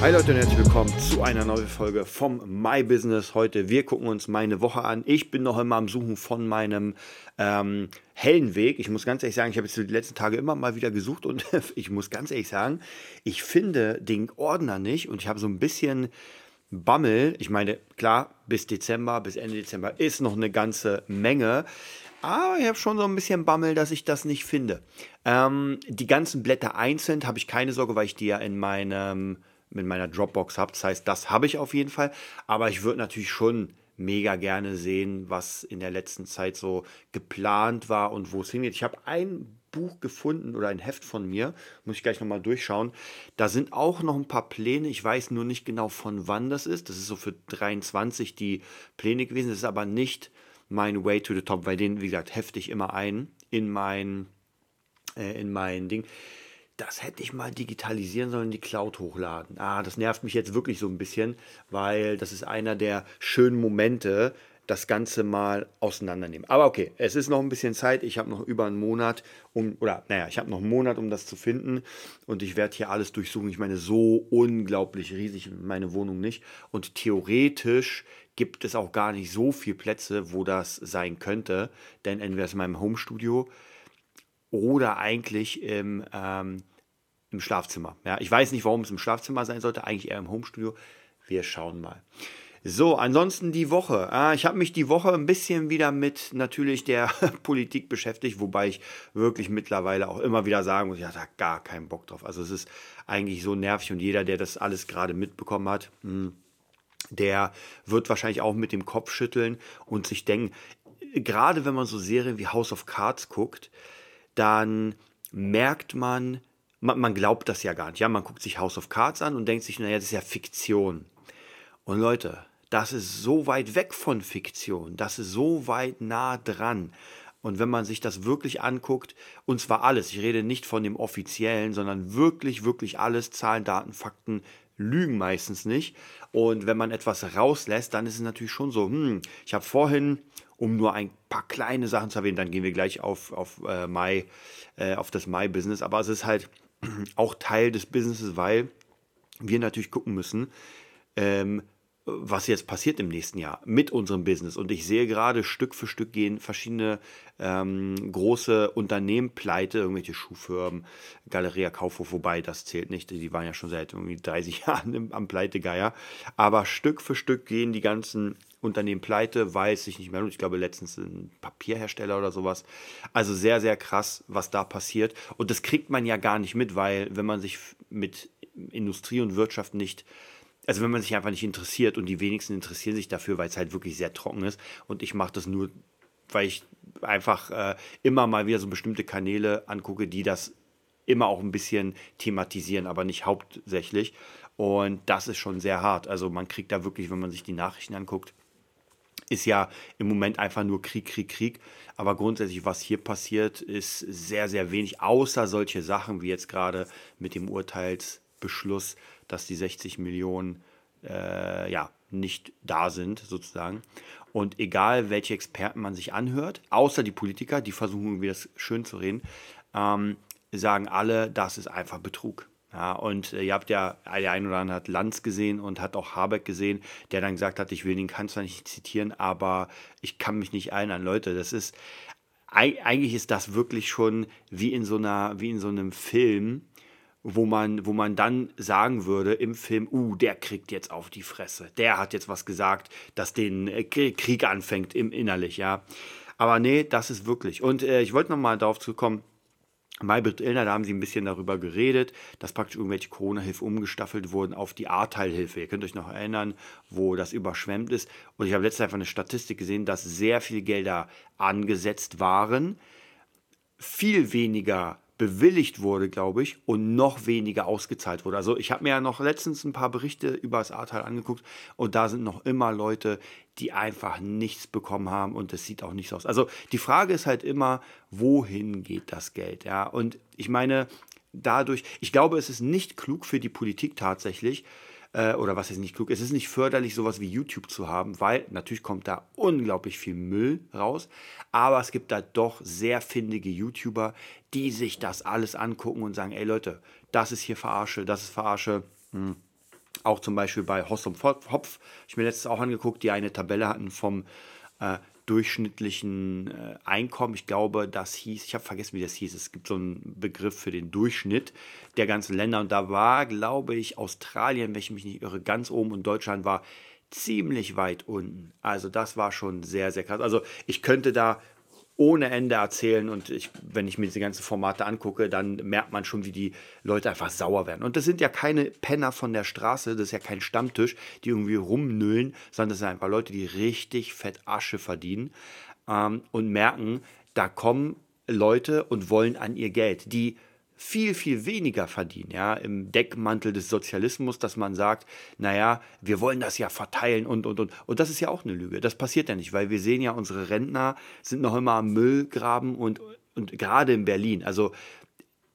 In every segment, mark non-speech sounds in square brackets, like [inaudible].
Hi Leute und herzlich willkommen zu einer neuen Folge vom My Business. Heute, wir gucken uns meine Woche an. Ich bin noch immer am Suchen von meinem ähm, hellen Weg. Ich muss ganz ehrlich sagen, ich habe jetzt die letzten Tage immer mal wieder gesucht und [laughs] ich muss ganz ehrlich sagen, ich finde den Ordner nicht und ich habe so ein bisschen Bammel. Ich meine, klar, bis Dezember, bis Ende Dezember ist noch eine ganze Menge. Aber ich habe schon so ein bisschen Bammel, dass ich das nicht finde. Ähm, die ganzen Blätter einzeln habe ich keine Sorge, weil ich die ja in meinem mit meiner Dropbox habe. Das heißt, das habe ich auf jeden Fall. Aber ich würde natürlich schon mega gerne sehen, was in der letzten Zeit so geplant war und wo es hingeht. Ich habe ein Buch gefunden oder ein Heft von mir, muss ich gleich nochmal durchschauen. Da sind auch noch ein paar Pläne. Ich weiß nur nicht genau, von wann das ist. Das ist so für 23 die Pläne gewesen. Das ist aber nicht mein Way to the Top, weil den, wie gesagt, hefte ich immer ein in mein, äh, in mein Ding das hätte ich mal digitalisieren sollen, die Cloud hochladen. Ah, das nervt mich jetzt wirklich so ein bisschen, weil das ist einer der schönen Momente, das Ganze mal auseinandernehmen. Aber okay, es ist noch ein bisschen Zeit. Ich habe noch über einen Monat, um, oder naja, ich habe noch einen Monat, um das zu finden. Und ich werde hier alles durchsuchen. Ich meine, so unglaublich riesig meine Wohnung nicht. Und theoretisch gibt es auch gar nicht so viele Plätze, wo das sein könnte. Denn entweder ist in meinem Homestudio oder eigentlich im, ähm, im Schlafzimmer. Ja, ich weiß nicht, warum es im Schlafzimmer sein sollte, eigentlich eher im Homestudio. Wir schauen mal. So, ansonsten die Woche. Ah, ich habe mich die Woche ein bisschen wieder mit natürlich der [laughs] Politik beschäftigt, wobei ich wirklich mittlerweile auch immer wieder sagen muss, ich hatte gar keinen Bock drauf. Also es ist eigentlich so nervig und jeder, der das alles gerade mitbekommen hat, hm, der wird wahrscheinlich auch mit dem Kopf schütteln und sich denken, gerade wenn man so Serien wie House of Cards guckt, dann merkt man, man, man, glaubt das ja gar nicht. Ja, man guckt sich House of Cards an und denkt sich, naja, das ist ja Fiktion. Und Leute, das ist so weit weg von Fiktion, das ist so weit nah dran. Und wenn man sich das wirklich anguckt, und zwar alles, ich rede nicht von dem offiziellen, sondern wirklich, wirklich alles, Zahlen, Daten, Fakten, lügen meistens nicht. Und wenn man etwas rauslässt, dann ist es natürlich schon so, hm, ich habe vorhin um nur ein paar kleine Sachen zu erwähnen. Dann gehen wir gleich auf, auf, äh, My, äh, auf das My-Business. Aber es ist halt auch Teil des Businesses, weil wir natürlich gucken müssen, ähm, was jetzt passiert im nächsten Jahr mit unserem Business. Und ich sehe gerade Stück für Stück gehen verschiedene ähm, große Unternehmen pleite, irgendwelche Schuhfirmen, Galeria Kaufhof, wobei das zählt nicht, die waren ja schon seit irgendwie 30 [laughs] Jahren am Pleitegeier. Aber Stück für Stück gehen die ganzen Unternehmen pleite, weil es sich nicht mehr lohnt. Ich glaube, letztens ein Papierhersteller oder sowas. Also sehr, sehr krass, was da passiert. Und das kriegt man ja gar nicht mit, weil wenn man sich mit Industrie und Wirtschaft nicht also wenn man sich einfach nicht interessiert und die wenigsten interessieren sich dafür, weil es halt wirklich sehr trocken ist und ich mache das nur, weil ich einfach äh, immer mal wieder so bestimmte Kanäle angucke, die das immer auch ein bisschen thematisieren, aber nicht hauptsächlich. Und das ist schon sehr hart. Also man kriegt da wirklich, wenn man sich die Nachrichten anguckt, ist ja im Moment einfach nur Krieg, Krieg, Krieg. Aber grundsätzlich, was hier passiert, ist sehr, sehr wenig, außer solche Sachen wie jetzt gerade mit dem Urteilsbeschluss, dass die 60 Millionen äh, ja, nicht da sind, sozusagen. Und egal, welche Experten man sich anhört, außer die Politiker, die versuchen irgendwie das schön zu reden, ähm, sagen alle, das ist einfach Betrug. Ja, und äh, ihr habt ja, der ein oder andere hat Lanz gesehen und hat auch Habeck gesehen, der dann gesagt hat, ich will den Kanzler nicht zitieren, aber ich kann mich nicht erinnern. Leute, das ist, eigentlich ist das wirklich schon wie in so einer, wie in so einem Film, wo man, wo man dann sagen würde im Film, uh, der kriegt jetzt auf die Fresse, der hat jetzt was gesagt, dass den äh, Krieg anfängt im innerlich, ja. Aber nee, das ist wirklich. Und äh, ich wollte nochmal darauf zukommen, Maybrit Illner, da haben sie ein bisschen darüber geredet, dass praktisch irgendwelche Corona-Hilfe umgestaffelt wurden auf die Ahrteilhilfe. Ihr könnt euch noch erinnern, wo das überschwemmt ist. Und ich habe letztens einfach eine Statistik gesehen, dass sehr viele Gelder angesetzt waren, viel weniger bewilligt wurde, glaube ich, und noch weniger ausgezahlt wurde. Also ich habe mir ja noch letztens ein paar Berichte über das Ahrtal angeguckt und da sind noch immer Leute, die einfach nichts bekommen haben und es sieht auch nicht so aus. Also die Frage ist halt immer, wohin geht das Geld? Ja, und ich meine, dadurch, ich glaube, es ist nicht klug für die Politik tatsächlich, äh, oder was ist nicht klug, es ist nicht förderlich, sowas wie YouTube zu haben, weil natürlich kommt da unglaublich viel Müll raus, aber es gibt da doch sehr findige YouTuber, die sich das alles angucken und sagen, ey Leute, das ist hier Verarsche, das ist Verarsche. Hm. Auch zum Beispiel bei Hoss und Hopf, ich mir letztes auch angeguckt, die eine Tabelle hatten vom äh, durchschnittlichen äh, Einkommen. Ich glaube, das hieß, ich habe vergessen, wie das hieß. Es gibt so einen Begriff für den Durchschnitt der ganzen Länder. Und da war, glaube ich, Australien, wenn ich mich nicht irre, ganz oben und Deutschland war ziemlich weit unten. Also das war schon sehr, sehr krass. Also ich könnte da ohne Ende erzählen. Und ich, wenn ich mir diese ganzen Formate angucke, dann merkt man schon, wie die Leute einfach sauer werden. Und das sind ja keine Penner von der Straße, das ist ja kein Stammtisch, die irgendwie rumnüllen, sondern das sind einfach Leute, die richtig fett Asche verdienen ähm, und merken, da kommen Leute und wollen an ihr Geld, die viel, viel weniger verdienen, ja, im Deckmantel des Sozialismus, dass man sagt, naja, wir wollen das ja verteilen und, und, und. Und das ist ja auch eine Lüge. Das passiert ja nicht, weil wir sehen ja, unsere Rentner sind noch immer am Müllgraben und, und gerade in Berlin. Also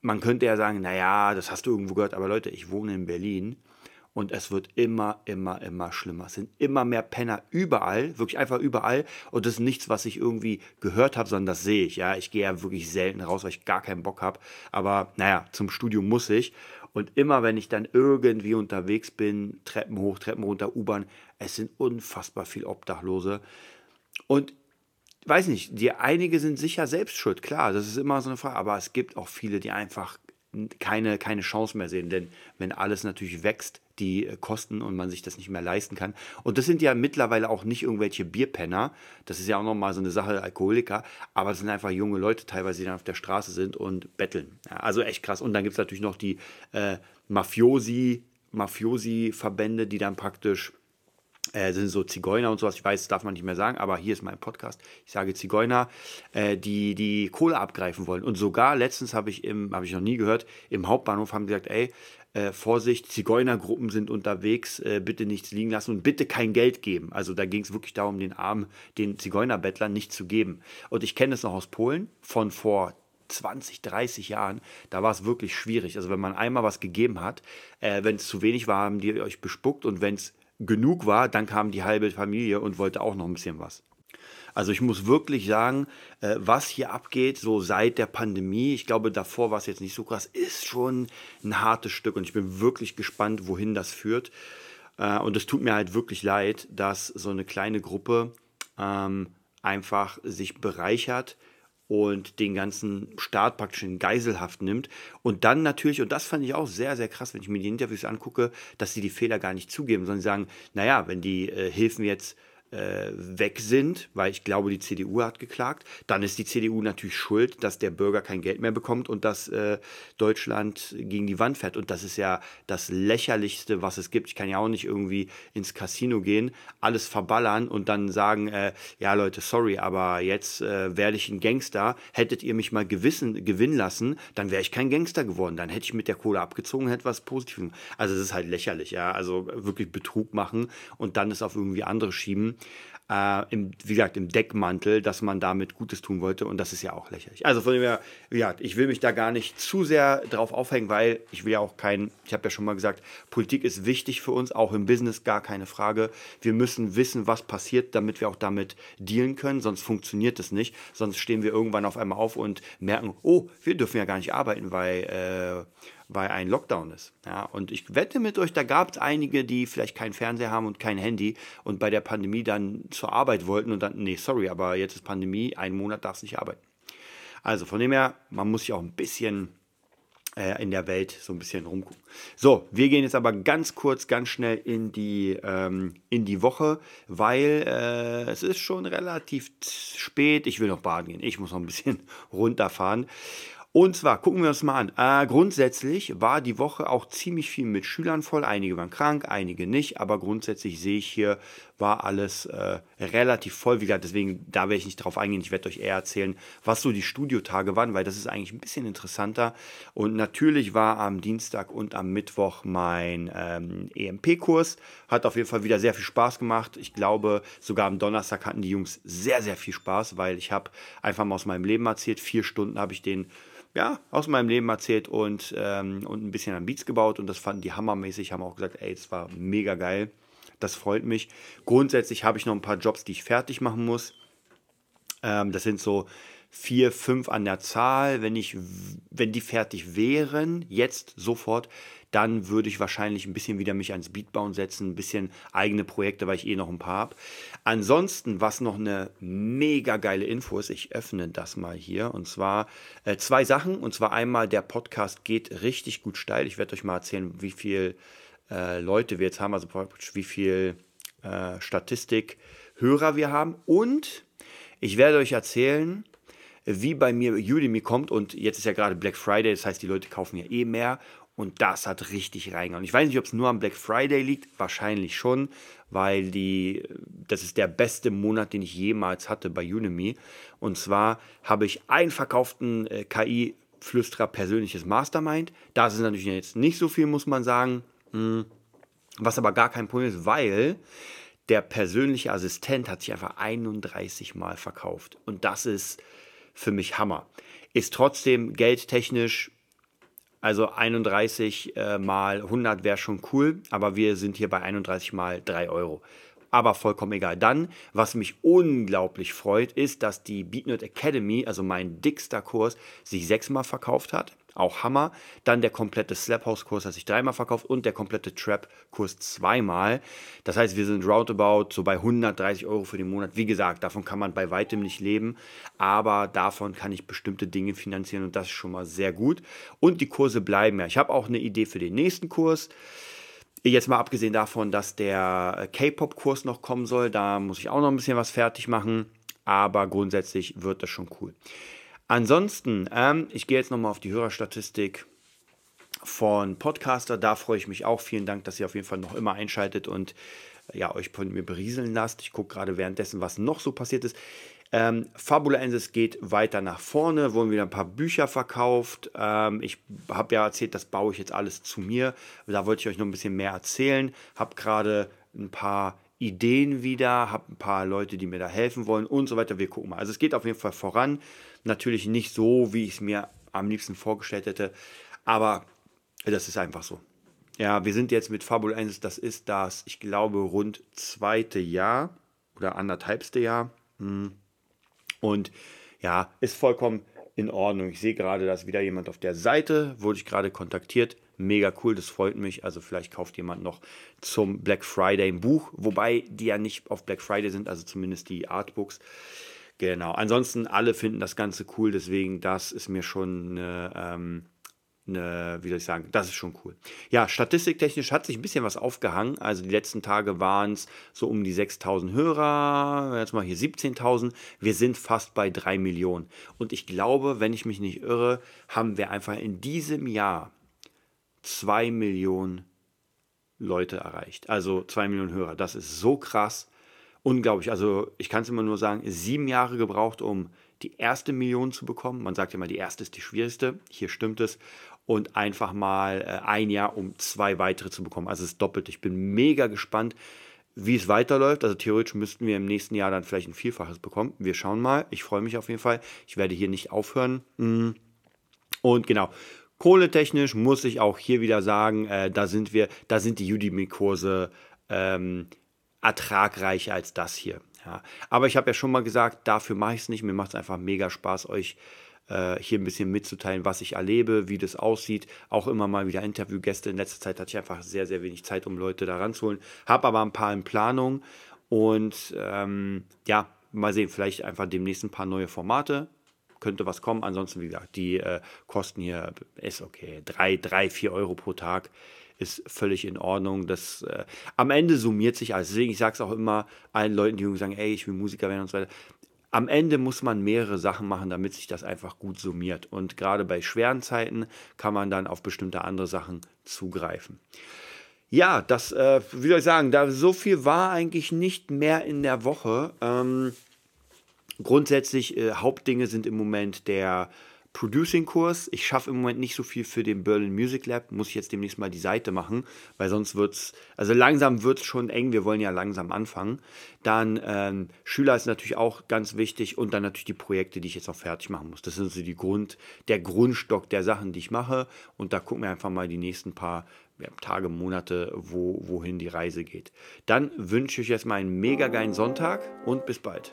man könnte ja sagen, naja, das hast du irgendwo gehört, aber Leute, ich wohne in Berlin und es wird immer, immer, immer schlimmer. Es sind immer mehr Penner überall, wirklich einfach überall. Und das ist nichts, was ich irgendwie gehört habe, sondern das sehe ich. Ja, ich gehe ja wirklich selten raus, weil ich gar keinen Bock habe. Aber naja, zum Studium muss ich. Und immer, wenn ich dann irgendwie unterwegs bin, Treppen hoch, Treppen runter, U-Bahn, es sind unfassbar viele Obdachlose. Und weiß nicht, die einige sind sicher selbst schuld, klar, das ist immer so eine Frage, aber es gibt auch viele, die einfach keine, keine Chance mehr sehen. Denn wenn alles natürlich wächst, die äh, Kosten und man sich das nicht mehr leisten kann. Und das sind ja mittlerweile auch nicht irgendwelche Bierpenner. Das ist ja auch nochmal so eine Sache, Alkoholiker. Aber es sind einfach junge Leute teilweise, die dann auf der Straße sind und betteln. Ja, also echt krass. Und dann gibt es natürlich noch die äh, Mafiosi, Mafiosi-Verbände, die dann praktisch äh, sind so Zigeuner und sowas, ich weiß, das darf man nicht mehr sagen, aber hier ist mein Podcast. Ich sage Zigeuner, äh, die die Kohle abgreifen wollen. Und sogar letztens habe ich im, habe ich noch nie gehört, im Hauptbahnhof haben gesagt, ey, äh, Vorsicht, Zigeunergruppen sind unterwegs, äh, bitte nichts liegen lassen und bitte kein Geld geben. Also da ging es wirklich darum, den Armen, den Zigeunerbettlern nicht zu geben. Und ich kenne es noch aus Polen von vor 20, 30 Jahren, da war es wirklich schwierig. Also wenn man einmal was gegeben hat, äh, wenn es zu wenig war, haben die euch bespuckt und wenn es genug war, dann kam die halbe Familie und wollte auch noch ein bisschen was. Also ich muss wirklich sagen, äh, was hier abgeht, so seit der Pandemie, ich glaube, davor war es jetzt nicht so krass, ist schon ein hartes Stück und ich bin wirklich gespannt, wohin das führt. Äh, und es tut mir halt wirklich leid, dass so eine kleine Gruppe ähm, einfach sich bereichert und den ganzen Staat praktisch in Geiselhaft nimmt. Und dann natürlich, und das fand ich auch sehr, sehr krass, wenn ich mir die Interviews angucke, dass sie die Fehler gar nicht zugeben, sondern sagen, naja, wenn die äh, Hilfen jetzt weg sind, weil ich glaube, die CDU hat geklagt, dann ist die CDU natürlich schuld, dass der Bürger kein Geld mehr bekommt und dass äh, Deutschland gegen die Wand fährt. Und das ist ja das Lächerlichste, was es gibt. Ich kann ja auch nicht irgendwie ins Casino gehen, alles verballern und dann sagen, äh, ja Leute, sorry, aber jetzt äh, werde ich ein Gangster. Hättet ihr mich mal gewissen, gewinnen lassen, dann wäre ich kein Gangster geworden. Dann hätte ich mit der Kohle abgezogen, hätte was Positives. Also es ist halt lächerlich, ja. Also wirklich Betrug machen und dann es auf irgendwie andere schieben äh, im, wie gesagt, im Deckmantel, dass man damit Gutes tun wollte. Und das ist ja auch lächerlich. Also von dem her, wie ich will mich da gar nicht zu sehr drauf aufhängen, weil ich will ja auch kein, ich habe ja schon mal gesagt, Politik ist wichtig für uns, auch im Business, gar keine Frage. Wir müssen wissen, was passiert, damit wir auch damit dealen können, sonst funktioniert es nicht. Sonst stehen wir irgendwann auf einmal auf und merken, oh, wir dürfen ja gar nicht arbeiten, weil äh, weil ein Lockdown ist. Ja, und ich wette mit euch, da gab es einige, die vielleicht keinen Fernseher haben und kein Handy und bei der Pandemie dann zur Arbeit wollten und dann, nee, sorry, aber jetzt ist Pandemie, einen Monat darfst du nicht arbeiten. Also von dem her, man muss sich auch ein bisschen äh, in der Welt so ein bisschen rumgucken. So, wir gehen jetzt aber ganz kurz, ganz schnell in die, ähm, in die Woche, weil äh, es ist schon relativ spät. Ich will noch baden gehen. Ich muss noch ein bisschen [laughs] runterfahren. Und zwar gucken wir uns mal an. Äh, grundsätzlich war die Woche auch ziemlich viel mit Schülern voll. Einige waren krank, einige nicht. Aber grundsätzlich sehe ich hier, war alles äh, relativ voll. Wie gesagt, deswegen, da werde ich nicht drauf eingehen. Ich werde euch eher erzählen, was so die Studiotage waren, weil das ist eigentlich ein bisschen interessanter. Und natürlich war am Dienstag und am Mittwoch mein ähm, EMP-Kurs. Hat auf jeden Fall wieder sehr viel Spaß gemacht. Ich glaube, sogar am Donnerstag hatten die Jungs sehr, sehr viel Spaß, weil ich habe einfach mal aus meinem Leben erzählt. Vier Stunden habe ich den ja, aus meinem Leben erzählt und, ähm, und ein bisschen an Beats gebaut und das fanden die hammermäßig, haben auch gesagt, ey, es war mega geil. Das freut mich. Grundsätzlich habe ich noch ein paar Jobs, die ich fertig machen muss. Ähm, das sind so vier, fünf an der Zahl. Wenn, ich, wenn die fertig wären, jetzt sofort, dann würde ich wahrscheinlich ein bisschen wieder mich ans Beatbauen setzen, ein bisschen eigene Projekte, weil ich eh noch ein paar habe. Ansonsten, was noch eine mega geile Info ist, ich öffne das mal hier und zwar äh, zwei Sachen und zwar einmal der Podcast geht richtig gut steil. Ich werde euch mal erzählen, wie viel äh, Leute wir jetzt haben, also wie viel äh, Statistik Hörer wir haben und ich werde euch erzählen, wie bei mir Udemy kommt und jetzt ist ja gerade Black Friday, das heißt, die Leute kaufen ja eh mehr und das hat richtig reingehauen. Ich weiß nicht, ob es nur am Black Friday liegt, wahrscheinlich schon, weil die, das ist der beste Monat, den ich jemals hatte bei Udemy. Und zwar habe ich einen verkauften äh, KI-Flüsterer persönliches Mastermind. Das ist natürlich jetzt nicht so viel, muss man sagen. Hm. Was aber gar kein Problem ist, weil der persönliche Assistent hat sich einfach 31 Mal verkauft. Und das ist für mich Hammer. Ist trotzdem geldtechnisch also 31 äh, mal 100 wäre schon cool, aber wir sind hier bei 31 mal 3 Euro. Aber vollkommen egal. Dann, was mich unglaublich freut, ist, dass die BeatNerd Academy, also mein dickster Kurs, sich sechsmal verkauft hat auch Hammer. Dann der komplette Slap House Kurs hat sich dreimal verkauft und der komplette Trap Kurs zweimal. Das heißt, wir sind roundabout so bei 130 Euro für den Monat. Wie gesagt, davon kann man bei weitem nicht leben, aber davon kann ich bestimmte Dinge finanzieren und das ist schon mal sehr gut. Und die Kurse bleiben ja. Ich habe auch eine Idee für den nächsten Kurs. Jetzt mal abgesehen davon, dass der K-Pop-Kurs noch kommen soll, da muss ich auch noch ein bisschen was fertig machen, aber grundsätzlich wird das schon cool. Ansonsten, ähm, ich gehe jetzt nochmal auf die Hörerstatistik von Podcaster. Da freue ich mich auch. Vielen Dank, dass ihr auf jeden Fall noch immer einschaltet und ja, euch von mir berieseln lasst. Ich gucke gerade währenddessen, was noch so passiert ist. Ähm, Fabulensis geht weiter nach vorne, wurden wieder ein paar Bücher verkauft. Ähm, ich habe ja erzählt, das baue ich jetzt alles zu mir. Da wollte ich euch noch ein bisschen mehr erzählen. Habe gerade ein paar Ideen wieder, habe ein paar Leute, die mir da helfen wollen und so weiter. Wir gucken mal. Also es geht auf jeden Fall voran. Natürlich nicht so, wie ich es mir am liebsten vorgestellt hätte, aber das ist einfach so. Ja, wir sind jetzt mit Fabul 1, das ist das, ich glaube, rund zweite Jahr oder anderthalbste Jahr. Hm. Und ja, ist vollkommen in Ordnung. Ich sehe gerade, dass wieder jemand auf der Seite, wurde ich gerade kontaktiert. Mega cool, das freut mich. Also vielleicht kauft jemand noch zum Black Friday ein Buch, wobei die ja nicht auf Black Friday sind, also zumindest die Artbooks. Genau. Ansonsten alle finden das Ganze cool, deswegen das ist mir schon eine, ähm, eine, wie soll ich sagen, das ist schon cool. Ja, statistiktechnisch hat sich ein bisschen was aufgehangen. Also die letzten Tage waren es so um die 6000 Hörer, jetzt mal hier 17.000. Wir sind fast bei 3 Millionen. Und ich glaube, wenn ich mich nicht irre, haben wir einfach in diesem Jahr 2 Millionen Leute erreicht. Also 2 Millionen Hörer. Das ist so krass unglaublich. Also ich kann es immer nur sagen, sieben Jahre gebraucht, um die erste Million zu bekommen. Man sagt ja mal, die erste ist die schwierigste. Hier stimmt es. Und einfach mal äh, ein Jahr, um zwei weitere zu bekommen. Also es ist doppelt. Ich bin mega gespannt, wie es weiterläuft. Also theoretisch müssten wir im nächsten Jahr dann vielleicht ein Vielfaches bekommen. Wir schauen mal. Ich freue mich auf jeden Fall. Ich werde hier nicht aufhören. Mm. Und genau. Kohletechnisch muss ich auch hier wieder sagen, äh, da sind wir, da sind die Udemy-Kurse ähm, ertragreicher als das hier. Ja. Aber ich habe ja schon mal gesagt, dafür mache ich es nicht. Mir macht es einfach mega Spaß, euch äh, hier ein bisschen mitzuteilen, was ich erlebe, wie das aussieht. Auch immer mal wieder Interviewgäste. In letzter Zeit hatte ich einfach sehr, sehr wenig Zeit, um Leute da ranzuholen. Habe aber ein paar in Planung. Und ähm, ja, mal sehen, vielleicht einfach demnächst ein paar neue Formate. Könnte was kommen. Ansonsten, wie gesagt, die äh, Kosten hier ist okay. Drei, drei, vier Euro pro Tag ist völlig in Ordnung. Das, äh, am Ende summiert sich alles. Deswegen, ich sage es auch immer allen Leuten, die sagen, ey, ich will Musiker werden und so weiter. am Ende muss man mehrere Sachen machen, damit sich das einfach gut summiert. Und gerade bei schweren Zeiten kann man dann auf bestimmte andere Sachen zugreifen. Ja, das, äh, wie soll ich sagen, da so viel war eigentlich nicht mehr in der Woche. Ähm, grundsätzlich, äh, Hauptdinge sind im Moment der Producing-Kurs. Ich schaffe im Moment nicht so viel für den Berlin Music Lab. Muss ich jetzt demnächst mal die Seite machen, weil sonst wird es, also langsam wird es schon eng. Wir wollen ja langsam anfangen. Dann ähm, Schüler ist natürlich auch ganz wichtig und dann natürlich die Projekte, die ich jetzt noch fertig machen muss. Das sind so die Grund, der Grundstock der Sachen, die ich mache. Und da gucken wir einfach mal die nächsten paar Tage, Monate, wo, wohin die Reise geht. Dann wünsche ich euch jetzt mal einen mega geilen Sonntag und bis bald.